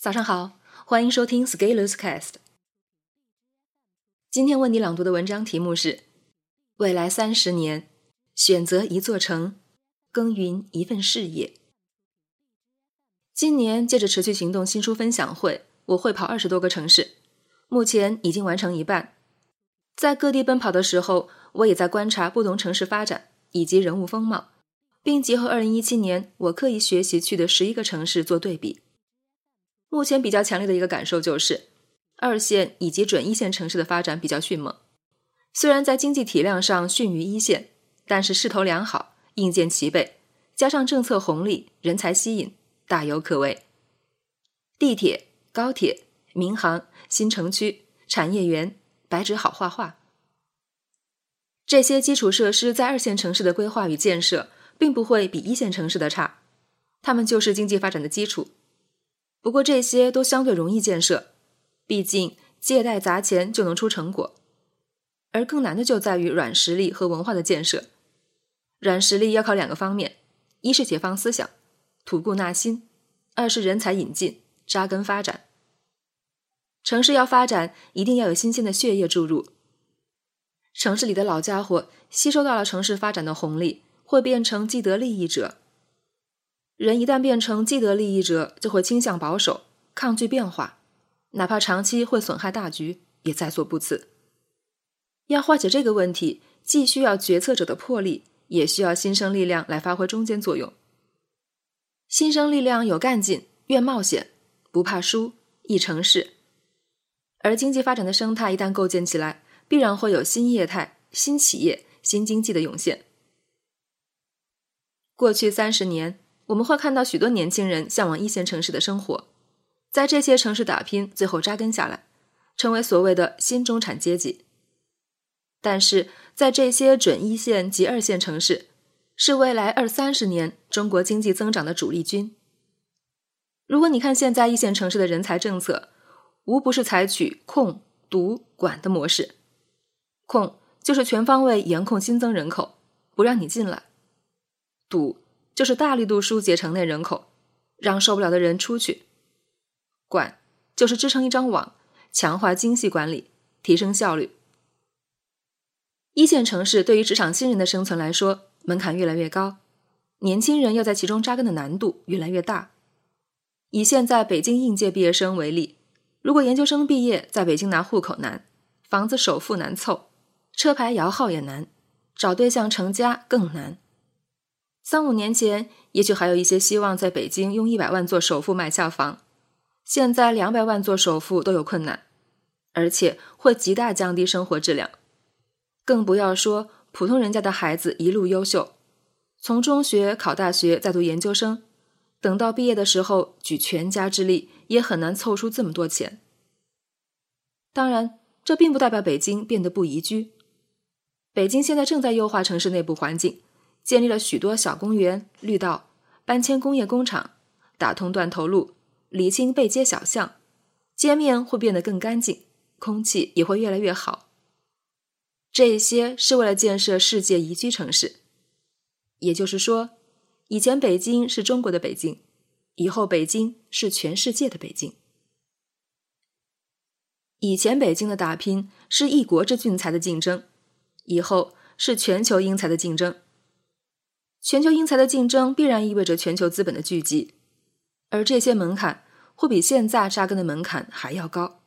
早上好，欢迎收听 Scalers Cast。今天为你朗读的文章题目是：未来三十年，选择一座城，耕耘一份事业。今年借着持续行动新书分享会，我会跑二十多个城市，目前已经完成一半。在各地奔跑的时候，我也在观察不同城市发展以及人物风貌，并结合二零一七年我刻意学习去的十一个城市做对比。目前比较强烈的一个感受就是，二线以及准一线城市的发展比较迅猛。虽然在经济体量上逊于一线，但是势头良好，硬件齐备，加上政策红利、人才吸引，大有可为。地铁、高铁、民航、新城区、产业园、白纸好画画，这些基础设施在二线城市的规划与建设，并不会比一线城市的差，它们就是经济发展的基础。不过这些都相对容易建设，毕竟借贷砸钱就能出成果，而更难的就在于软实力和文化的建设。软实力要靠两个方面：一是解放思想、吐故纳新；二是人才引进、扎根发展。城市要发展，一定要有新鲜的血液注入。城市里的老家伙吸收到了城市发展的红利，会变成既得利益者。人一旦变成既得利益者，就会倾向保守，抗拒变化，哪怕长期会损害大局，也在所不辞。要化解这个问题，既需要决策者的魄力，也需要新生力量来发挥中间作用。新生力量有干劲，愿冒险，不怕输，易成事。而经济发展的生态一旦构建起来，必然会有新业态、新企业、新经济的涌现。过去三十年。我们会看到许多年轻人向往一线城市的生活，在这些城市打拼，最后扎根下来，成为所谓的新中产阶级。但是在这些准一线及二线城市，是未来二三十年中国经济增长的主力军。如果你看现在一线城市的人才政策，无不是采取控、堵、管的模式。控就是全方位严控新增人口，不让你进来；堵。就是大力度疏解城内人口，让受不了的人出去。管就是支撑一张网，强化精细管理，提升效率。一线城市对于职场新人的生存来说，门槛越来越高，年轻人要在其中扎根的难度越来越大。以现在北京应届毕业生为例，如果研究生毕业在北京拿户口难，房子首付难凑，车牌摇号也难，找对象成家更难。三五年前，也许还有一些希望在北京用一百万做首付买下房，现在两百万做首付都有困难，而且会极大降低生活质量。更不要说普通人家的孩子一路优秀，从中学考大学再读研究生，等到毕业的时候举全家之力也很难凑出这么多钱。当然，这并不代表北京变得不宜居，北京现在正在优化城市内部环境。建立了许多小公园、绿道，搬迁工业工厂，打通断头路，理清背街小巷，街面会变得更干净，空气也会越来越好。这些是为了建设世界宜居城市。也就是说，以前北京是中国的北京，以后北京是全世界的北京。以前北京的打拼是一国之俊才的竞争，以后是全球英才的竞争。全球英才的竞争必然意味着全球资本的聚集，而这些门槛会比现在扎根的门槛还要高。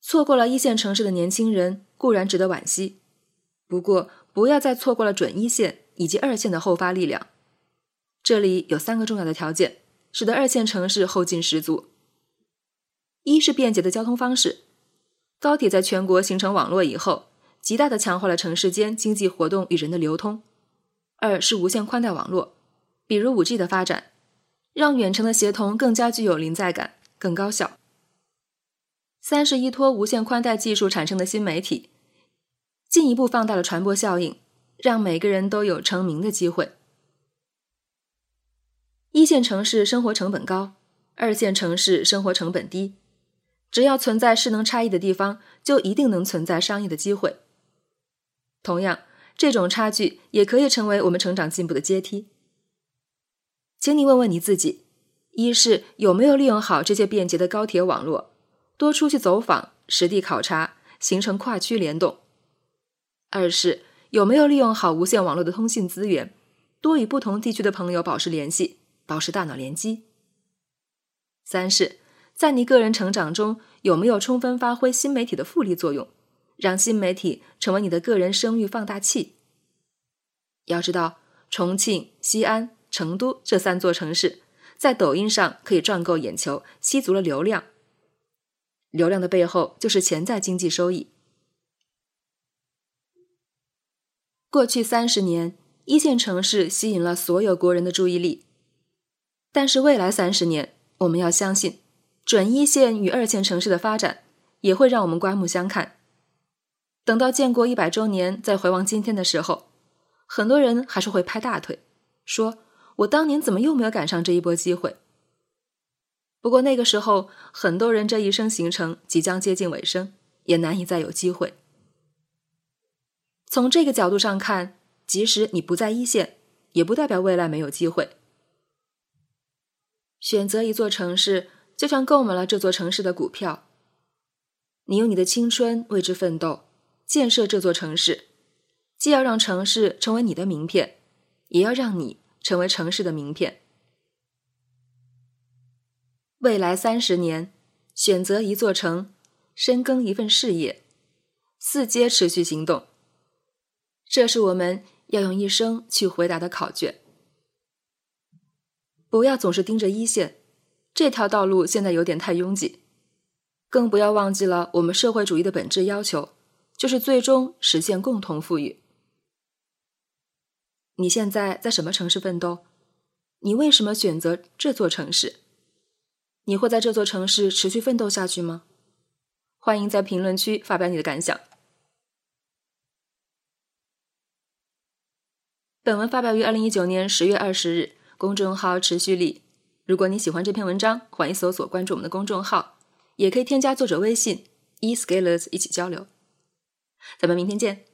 错过了一线城市的年轻人固然值得惋惜，不过不要再错过了准一线以及二线的后发力量。这里有三个重要的条件，使得二线城市后劲十足：一是便捷的交通方式，高铁在全国形成网络以后。极大的强化了城市间经济活动与人的流通。二是无线宽带网络，比如五 G 的发展，让远程的协同更加具有临在感，更高效。三是依托无线宽带技术产生的新媒体，进一步放大了传播效应，让每个人都有成名的机会。一线城市生活成本高，二线城市生活成本低，只要存在势能差异的地方，就一定能存在商业的机会。同样，这种差距也可以成为我们成长进步的阶梯。请你问问你自己：一是有没有利用好这些便捷的高铁网络，多出去走访、实地考察，形成跨区联动；二是有没有利用好无线网络的通信资源，多与不同地区的朋友保持联系，保持大脑联机；三是，在你个人成长中有没有充分发挥新媒体的复利作用，让新媒体成为你的个人声誉放大器。要知道，重庆、西安、成都这三座城市。在抖音上可以赚够眼球，吸足了流量。流量的背后就是潜在经济收益。过去三十年，一线城市吸引了所有国人的注意力，但是未来三十年，我们要相信，准一线与二线城市的发展也会让我们刮目相看。等到建国一百周年再回望今天的时候，很多人还是会拍大腿，说。我当年怎么又没有赶上这一波机会？不过那个时候，很多人这一生行程即将接近尾声，也难以再有机会。从这个角度上看，即使你不在一线，也不代表未来没有机会。选择一座城市，就像购买了这座城市的股票，你用你的青春为之奋斗，建设这座城市，既要让城市成为你的名片，也要让你。成为城市的名片。未来三十年，选择一座城，深耕一份事业，四阶持续行动，这是我们要用一生去回答的考卷。不要总是盯着一线，这条道路现在有点太拥挤。更不要忘记了，我们社会主义的本质要求，就是最终实现共同富裕。你现在在什么城市奋斗？你为什么选择这座城市？你会在这座城市持续奋斗下去吗？欢迎在评论区发表你的感想。本文发表于二零一九年十月二十日，公众号持续力。如果你喜欢这篇文章，欢迎搜索关注我们的公众号，也可以添加作者微信 e scalers 一起交流。咱们明天见。